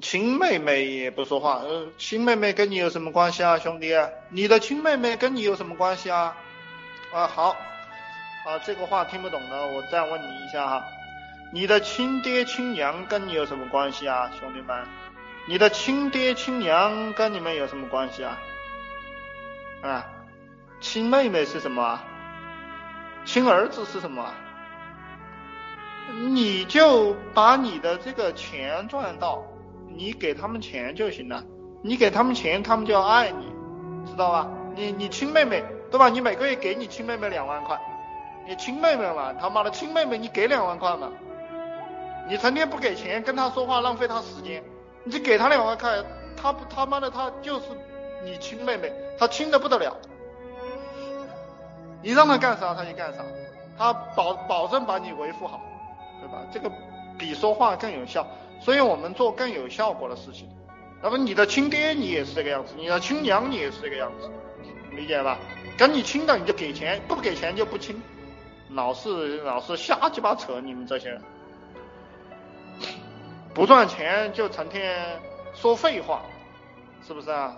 亲妹妹也不说话，呃，亲妹妹跟你有什么关系啊，兄弟？你的亲妹妹跟你有什么关系啊？啊，好，啊，这个话听不懂的，我再问你一下哈，你的亲爹亲娘跟你有什么关系啊，兄弟们？你的亲爹亲娘跟你们有什么关系啊？啊，亲妹妹是什么？啊亲儿子是什么？啊你就把你的这个钱赚到。你给他们钱就行了，你给他们钱，他们就要爱你，知道吧？你你亲妹妹对吧？你每个月给你亲妹妹两万块，你亲妹妹嘛，他妈的亲妹妹，你给两万块嘛？你成天不给钱，跟他说话浪费他时间，你给他两万块，他不他妈的他就是你亲妹妹，他亲的不得了，你让他干啥他就干啥，他保保证把你维护好，对吧？这个比说话更有效。所以我们做更有效果的事情。那么你的亲爹你也是这个样子，你的亲娘你也是这个样子，理解吧？跟你亲的你就给钱，不给钱就不亲，老是老是瞎鸡巴扯，你们这些人，不赚钱就成天说废话，是不是啊？